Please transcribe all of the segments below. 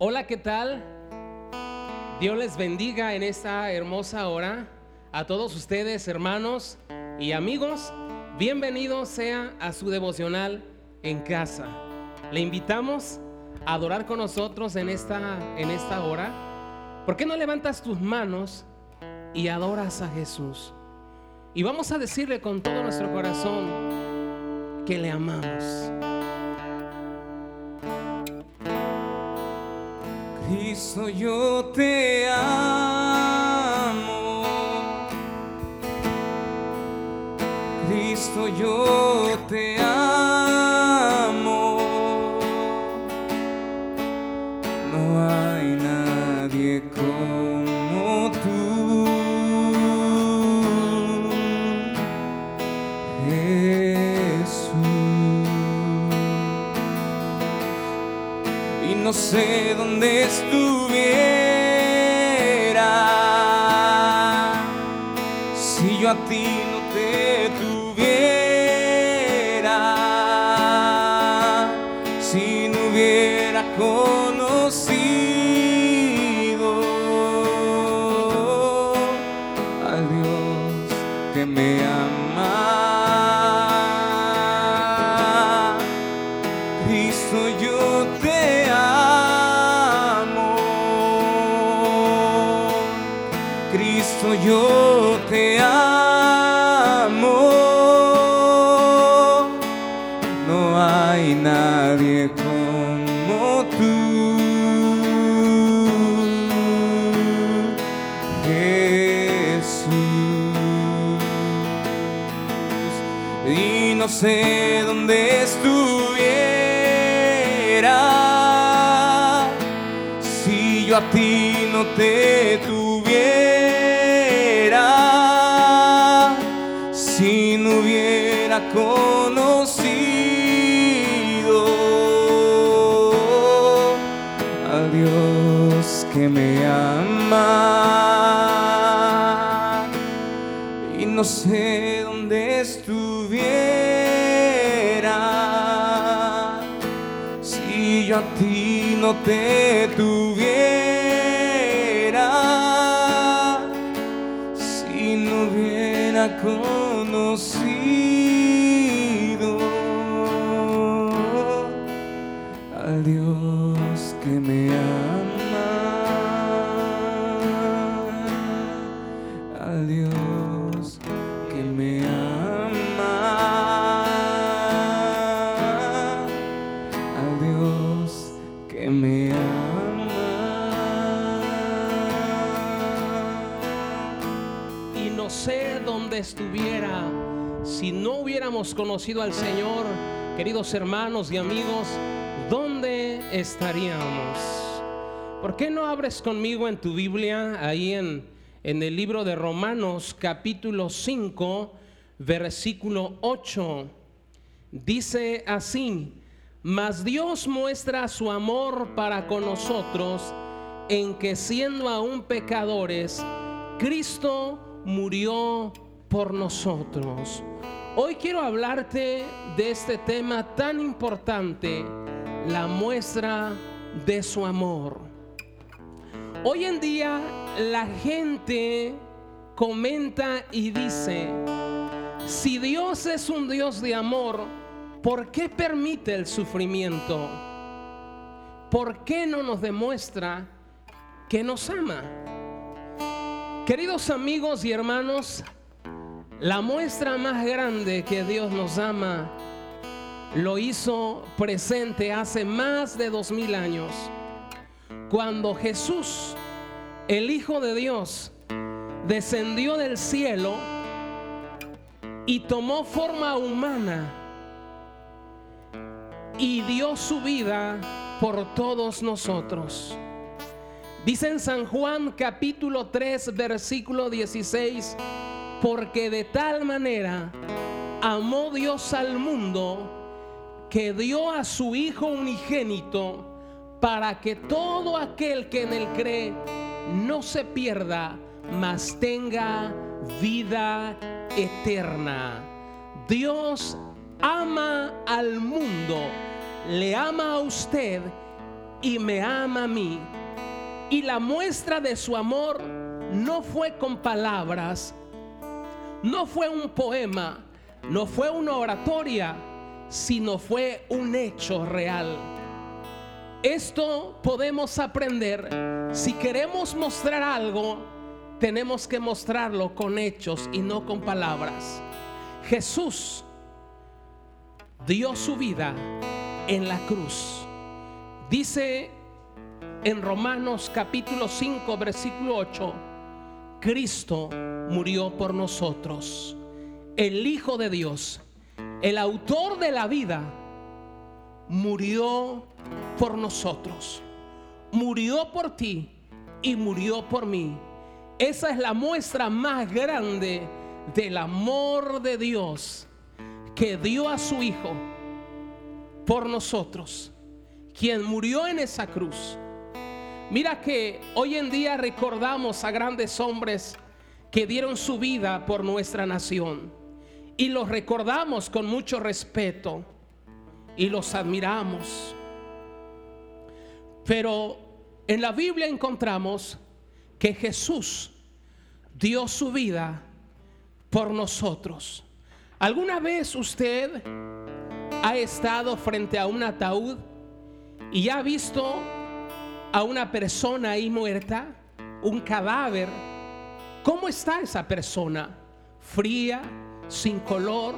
Hola, ¿qué tal? Dios les bendiga en esta hermosa hora. A todos ustedes, hermanos y amigos, bienvenidos sea a su devocional en casa. Le invitamos a adorar con nosotros en esta, en esta hora. ¿Por qué no levantas tus manos y adoras a Jesús? Y vamos a decirle con todo nuestro corazón que le amamos. Cristo, yo te amo. Cristo, yo te amo. Cristo, conocido. Al Dios que me ama. Y no sé dónde estuviera. Si yo a ti no te tuviera, si no hubiera conocido estuviera si no hubiéramos conocido al Señor, queridos hermanos y amigos, ¿dónde estaríamos? ¿Por qué no abres conmigo en tu Biblia, ahí en, en el libro de Romanos capítulo 5, versículo 8? Dice así, mas Dios muestra su amor para con nosotros en que siendo aún pecadores, Cristo murió por nosotros. Hoy quiero hablarte de este tema tan importante, la muestra de su amor. Hoy en día la gente comenta y dice, si Dios es un Dios de amor, ¿por qué permite el sufrimiento? ¿Por qué no nos demuestra que nos ama? Queridos amigos y hermanos, la muestra más grande que Dios nos ama lo hizo presente hace más de dos mil años, cuando Jesús, el Hijo de Dios, descendió del cielo y tomó forma humana y dio su vida por todos nosotros. Dice en San Juan capítulo 3 versículo 16, porque de tal manera amó Dios al mundo que dio a su Hijo unigénito para que todo aquel que en él cree no se pierda, mas tenga vida eterna. Dios ama al mundo, le ama a usted y me ama a mí. Y la muestra de su amor no fue con palabras, no fue un poema, no fue una oratoria, sino fue un hecho real. Esto podemos aprender. Si queremos mostrar algo, tenemos que mostrarlo con hechos y no con palabras. Jesús dio su vida en la cruz. Dice en Romanos capítulo 5, versículo 8, Cristo murió por nosotros, el Hijo de Dios, el autor de la vida, murió por nosotros, murió por ti y murió por mí. Esa es la muestra más grande del amor de Dios que dio a su Hijo por nosotros, quien murió en esa cruz. Mira que hoy en día recordamos a grandes hombres que dieron su vida por nuestra nación y los recordamos con mucho respeto y los admiramos. Pero en la Biblia encontramos que Jesús dio su vida por nosotros. ¿Alguna vez usted ha estado frente a un ataúd y ha visto a una persona ahí muerta, un cadáver? ¿Cómo está esa persona? Fría, sin color.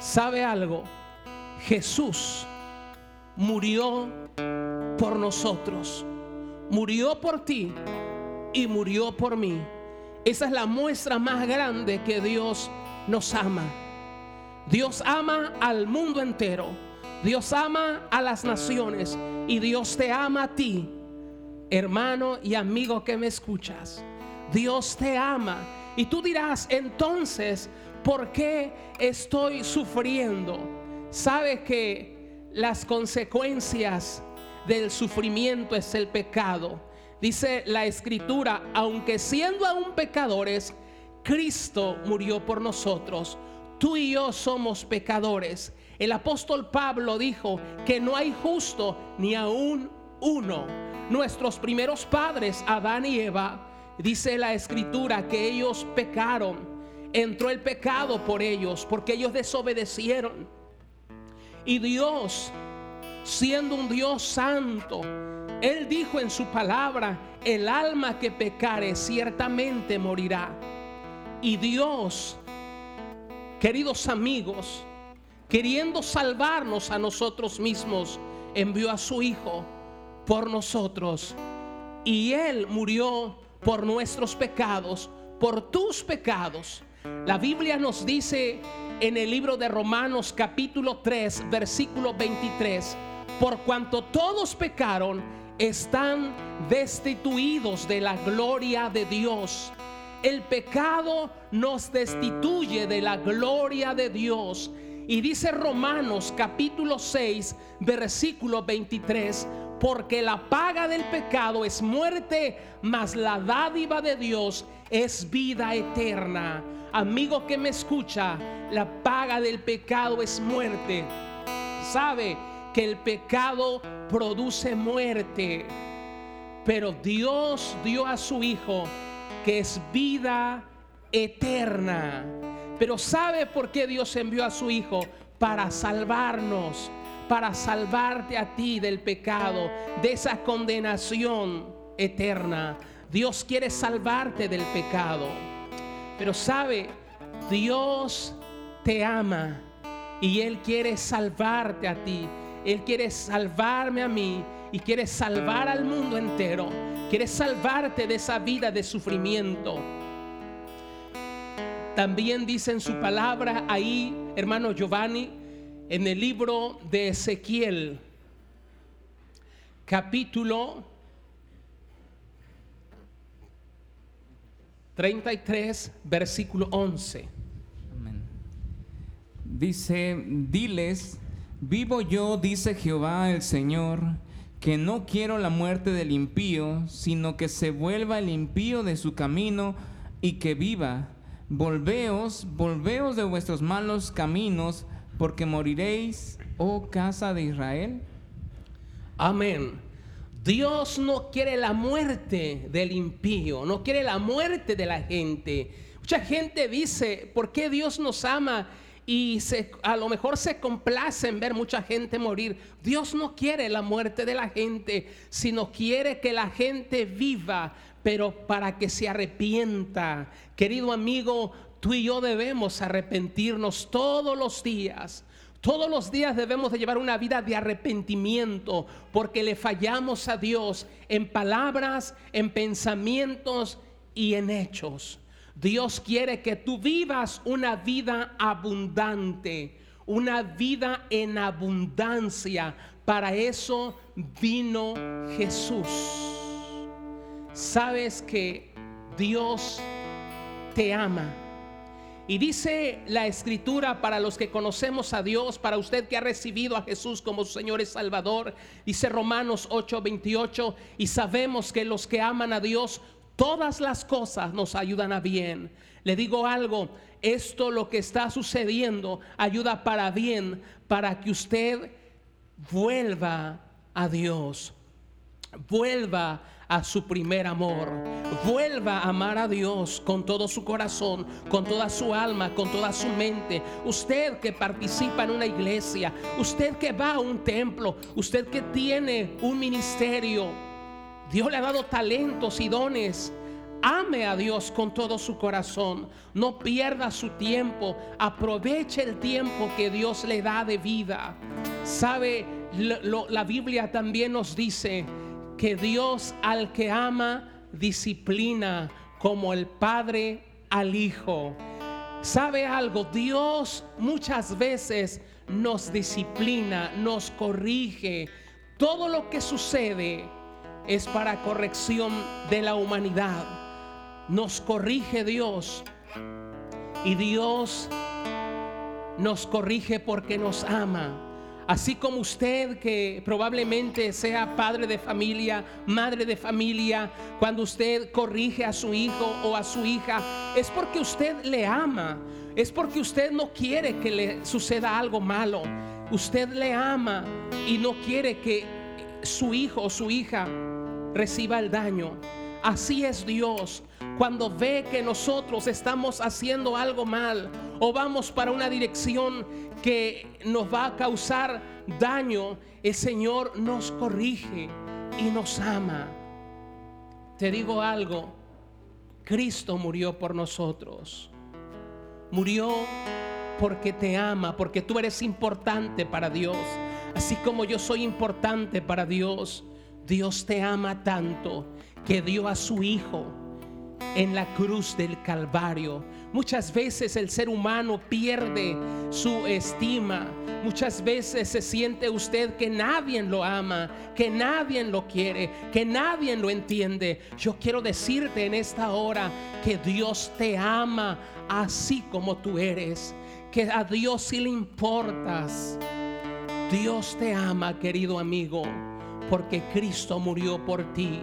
¿Sabe algo? Jesús murió por nosotros. Murió por ti y murió por mí. Esa es la muestra más grande que Dios nos ama. Dios ama al mundo entero. Dios ama a las naciones y Dios te ama a ti, hermano y amigo que me escuchas. Dios te ama. Y tú dirás, entonces, ¿por qué estoy sufriendo? Sabe que las consecuencias del sufrimiento es el pecado. Dice la escritura, aunque siendo aún pecadores, Cristo murió por nosotros. Tú y yo somos pecadores. El apóstol Pablo dijo que no hay justo ni aún uno. Nuestros primeros padres, Adán y Eva, dice la escritura que ellos pecaron. Entró el pecado por ellos porque ellos desobedecieron. Y Dios, siendo un Dios santo, Él dijo en su palabra, el alma que pecare ciertamente morirá. Y Dios, queridos amigos, queriendo salvarnos a nosotros mismos, envió a su Hijo por nosotros. Y Él murió por nuestros pecados, por tus pecados. La Biblia nos dice en el libro de Romanos capítulo 3, versículo 23, por cuanto todos pecaron, están destituidos de la gloria de Dios el pecado nos destituye de la gloria de Dios. Y dice Romanos capítulo 6, versículo 23, porque la paga del pecado es muerte, mas la dádiva de Dios es vida eterna. Amigo que me escucha, la paga del pecado es muerte. Sabe que el pecado produce muerte, pero Dios dio a su Hijo que es vida eterna. Pero ¿sabe por qué Dios envió a su Hijo? Para salvarnos, para salvarte a ti del pecado, de esa condenación eterna. Dios quiere salvarte del pecado. Pero sabe, Dios te ama y Él quiere salvarte a ti. Él quiere salvarme a mí y quiere salvar al mundo entero. Quiere salvarte de esa vida de sufrimiento. También dice en su palabra ahí, hermano Giovanni, en el libro de Ezequiel, capítulo 33, versículo 11. Dice, diles, vivo yo, dice Jehová el Señor que no quiero la muerte del impío, sino que se vuelva el impío de su camino y que viva. Volveos, volveos de vuestros malos caminos, porque moriréis, oh casa de Israel. Amén. Dios no quiere la muerte del impío, no quiere la muerte de la gente. Mucha gente dice, ¿por qué Dios nos ama? Y a lo mejor se complace en ver mucha gente morir. Dios no quiere la muerte de la gente, sino quiere que la gente viva, pero para que se arrepienta. Querido amigo, tú y yo debemos arrepentirnos todos los días. Todos los días debemos de llevar una vida de arrepentimiento porque le fallamos a Dios en palabras, en pensamientos y en hechos. Dios quiere que tú vivas una vida abundante, una vida en abundancia. Para eso vino Jesús. Sabes que Dios ama y dice la escritura para los que conocemos a Dios, para usted que ha recibido a Jesús como su Señor y Salvador, dice Romanos 8:28, y sabemos que los que aman a Dios, todas las cosas nos ayudan a bien. Le digo algo, esto lo que está sucediendo ayuda para bien, para que usted vuelva a Dios, vuelva a su primer amor. Vuelva a amar a Dios con todo su corazón, con toda su alma, con toda su mente. Usted que participa en una iglesia, usted que va a un templo, usted que tiene un ministerio. Dios le ha dado talentos y dones. Ame a Dios con todo su corazón. No pierda su tiempo. Aproveche el tiempo que Dios le da de vida. Sabe, la Biblia también nos dice que Dios al que ama disciplina como el Padre al Hijo. ¿Sabe algo? Dios muchas veces nos disciplina, nos corrige. Todo lo que sucede es para corrección de la humanidad. Nos corrige Dios. Y Dios nos corrige porque nos ama. Así como usted que probablemente sea padre de familia, madre de familia, cuando usted corrige a su hijo o a su hija, es porque usted le ama, es porque usted no quiere que le suceda algo malo. Usted le ama y no quiere que su hijo o su hija reciba el daño. Así es Dios cuando ve que nosotros estamos haciendo algo mal o vamos para una dirección que nos va a causar daño, el Señor nos corrige y nos ama. Te digo algo, Cristo murió por nosotros. Murió porque te ama, porque tú eres importante para Dios. Así como yo soy importante para Dios, Dios te ama tanto que dio a su Hijo en la cruz del Calvario. Muchas veces el ser humano pierde su estima. Muchas veces se siente usted que nadie lo ama, que nadie lo quiere, que nadie lo entiende. Yo quiero decirte en esta hora que Dios te ama así como tú eres, que a Dios sí le importas. Dios te ama, querido amigo, porque Cristo murió por ti,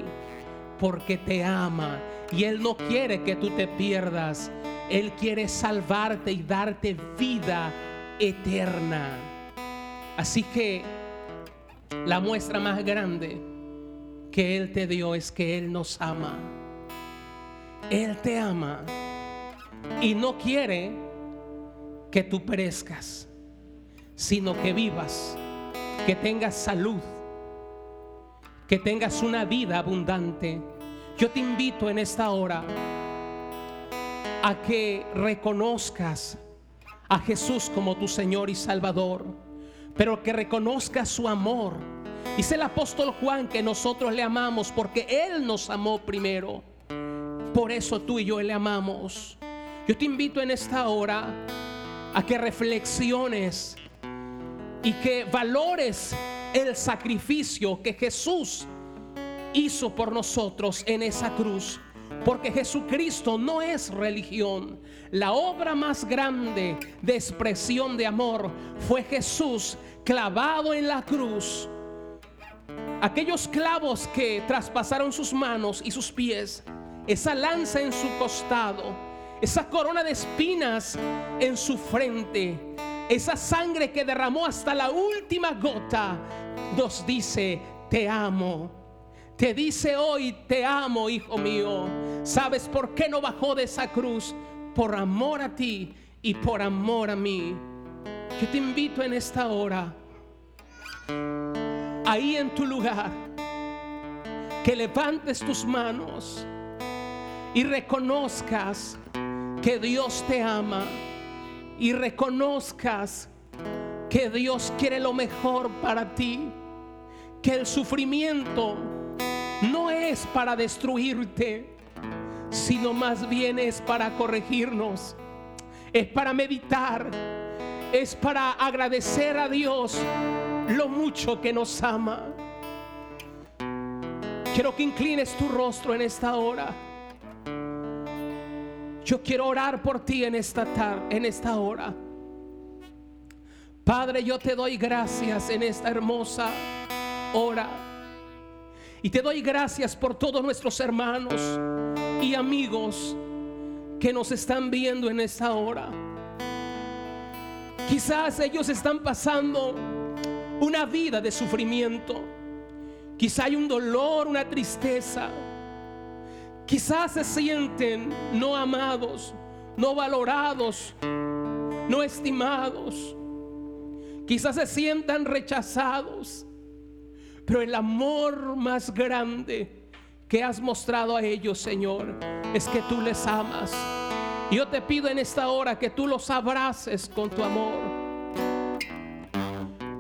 porque te ama y Él no quiere que tú te pierdas. Él quiere salvarte y darte vida eterna. Así que la muestra más grande que Él te dio es que Él nos ama. Él te ama y no quiere que tú perezcas, sino que vivas, que tengas salud, que tengas una vida abundante yo te invito en esta hora a que reconozcas a Jesús como tu Señor y Salvador, pero que reconozcas su amor. Dice el apóstol Juan que nosotros le amamos porque Él nos amó primero. Por eso tú y yo le amamos. Yo te invito en esta hora a que reflexiones y que valores el sacrificio que Jesús hizo por nosotros en esa cruz. Porque Jesucristo no es religión. La obra más grande de expresión de amor fue Jesús clavado en la cruz. Aquellos clavos que traspasaron sus manos y sus pies, esa lanza en su costado, esa corona de espinas en su frente, esa sangre que derramó hasta la última gota, nos dice, te amo. Te dice hoy, te amo, hijo mío. ¿Sabes por qué no bajó de esa cruz? Por amor a ti y por amor a mí. Yo te invito en esta hora, ahí en tu lugar, que levantes tus manos y reconozcas que Dios te ama y reconozcas que Dios quiere lo mejor para ti, que el sufrimiento no es para destruirte, sino más bien es para corregirnos, es para meditar, es para agradecer a Dios lo mucho que nos ama. Quiero que inclines tu rostro en esta hora. Yo quiero orar por ti en esta tarde, en esta hora. Padre, yo te doy gracias en esta hermosa hora. Y te doy gracias por todos nuestros hermanos y amigos que nos están viendo en esta hora. Quizás ellos están pasando una vida de sufrimiento. Quizá hay un dolor, una tristeza. Quizás se sienten no amados, no valorados, no estimados. Quizás se sientan rechazados. Pero el amor más grande que has mostrado a ellos, Señor, es que tú les amas. Yo te pido en esta hora que tú los abraces con tu amor.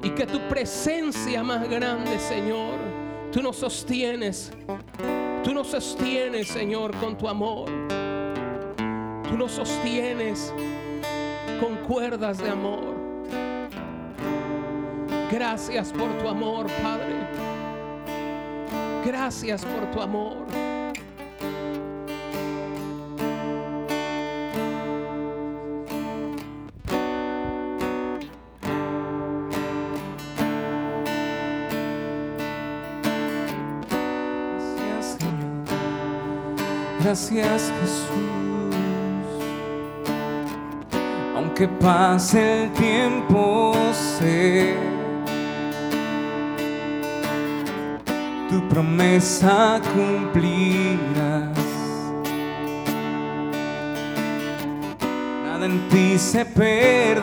Y que tu presencia más grande, Señor, tú nos sostienes. Tú nos sostienes, Señor, con tu amor. Tú nos sostienes con cuerdas de amor. Gracias por tu amor, Padre. Gracias por tu amor. Gracias, Jesús. Aunque pase el tiempo, sé tu promesa cumplirás. Nada en ti se perderá.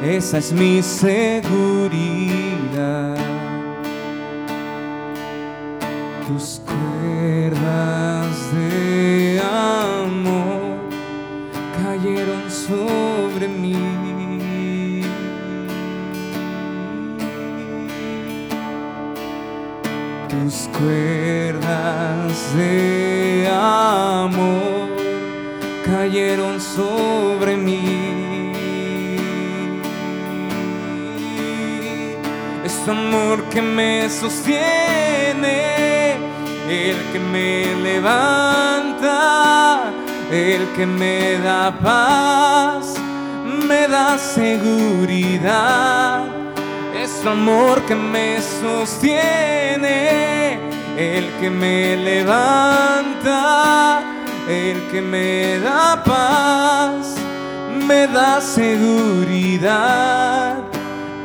Esa es mi seguridad. Tus cuerdas de amor cayeron sobre mí. Es amor que me sostiene, el que me levanta, el que me da paz, me da seguridad. Es tu amor que me sostiene, el que me levanta, el que me da paz, me da seguridad.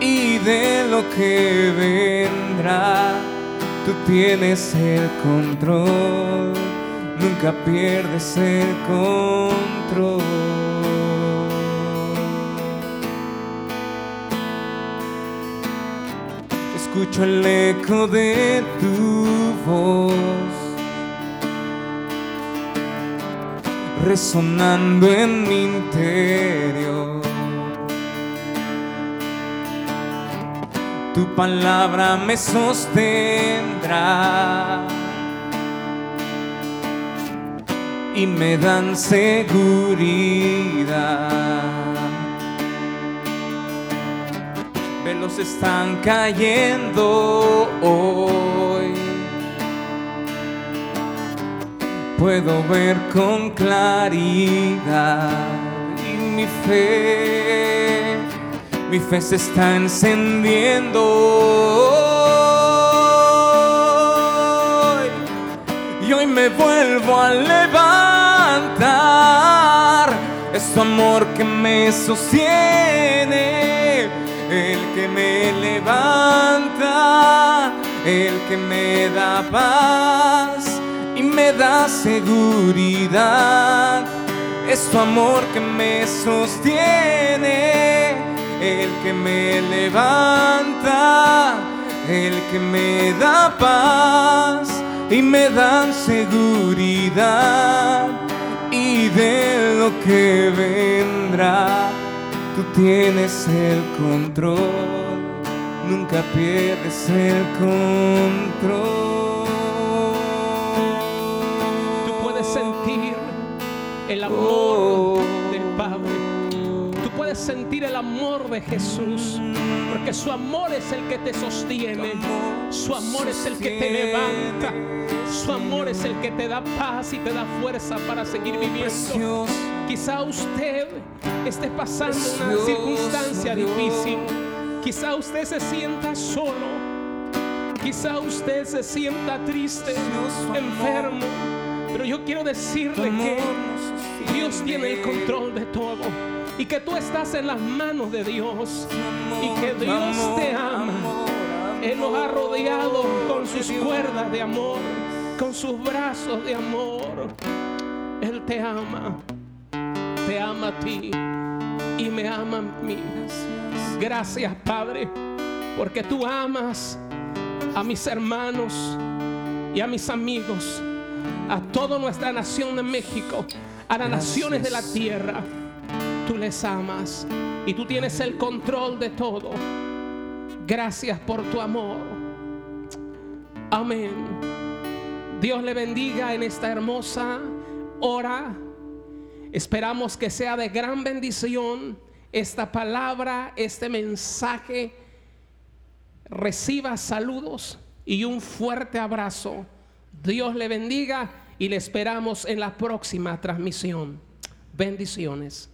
Y de lo que vendrá, tú tienes el control, nunca pierdes el control. Escucho el eco de tu voz resonando en mi interior. Tu palabra me sostendrá y me dan seguridad. Están cayendo hoy. Puedo ver con claridad y mi fe, mi fe se está encendiendo. hoy. Y hoy me vuelvo a levantar. Es tu amor que me sostiene, el que me levanta, el que me da paz y me da seguridad. Es tu amor que me sostiene, el que me levanta, el que me da paz y me da seguridad. Y de lo que vendrá, tú tienes el control, nunca pierdes el control. Tú puedes sentir el amor del Padre. Tú puedes sentir el amor de Jesús. Porque su amor es el que te sostiene. Su amor es el que te levanta. Su amor es el que te da paz y te da fuerza para seguir viviendo. Quizá usted esté pasando una circunstancia difícil. Quizá usted se sienta solo. Quizá usted se sienta triste, enfermo. Pero yo quiero decirle que Dios tiene el control de todo. Y que tú estás en las manos de Dios. Y que Dios te ama. Él nos ha rodeado con sus cuerdas de amor. Con sus brazos de amor. Él te ama. Te ama a ti. Y me ama a mí. Gracias Padre. Porque tú amas a mis hermanos y a mis amigos. A toda nuestra nación de México. A las naciones de la tierra tú les amas y tú tienes el control de todo. Gracias por tu amor. Amén. Dios le bendiga en esta hermosa hora. Esperamos que sea de gran bendición esta palabra, este mensaje. Reciba saludos y un fuerte abrazo. Dios le bendiga y le esperamos en la próxima transmisión. Bendiciones.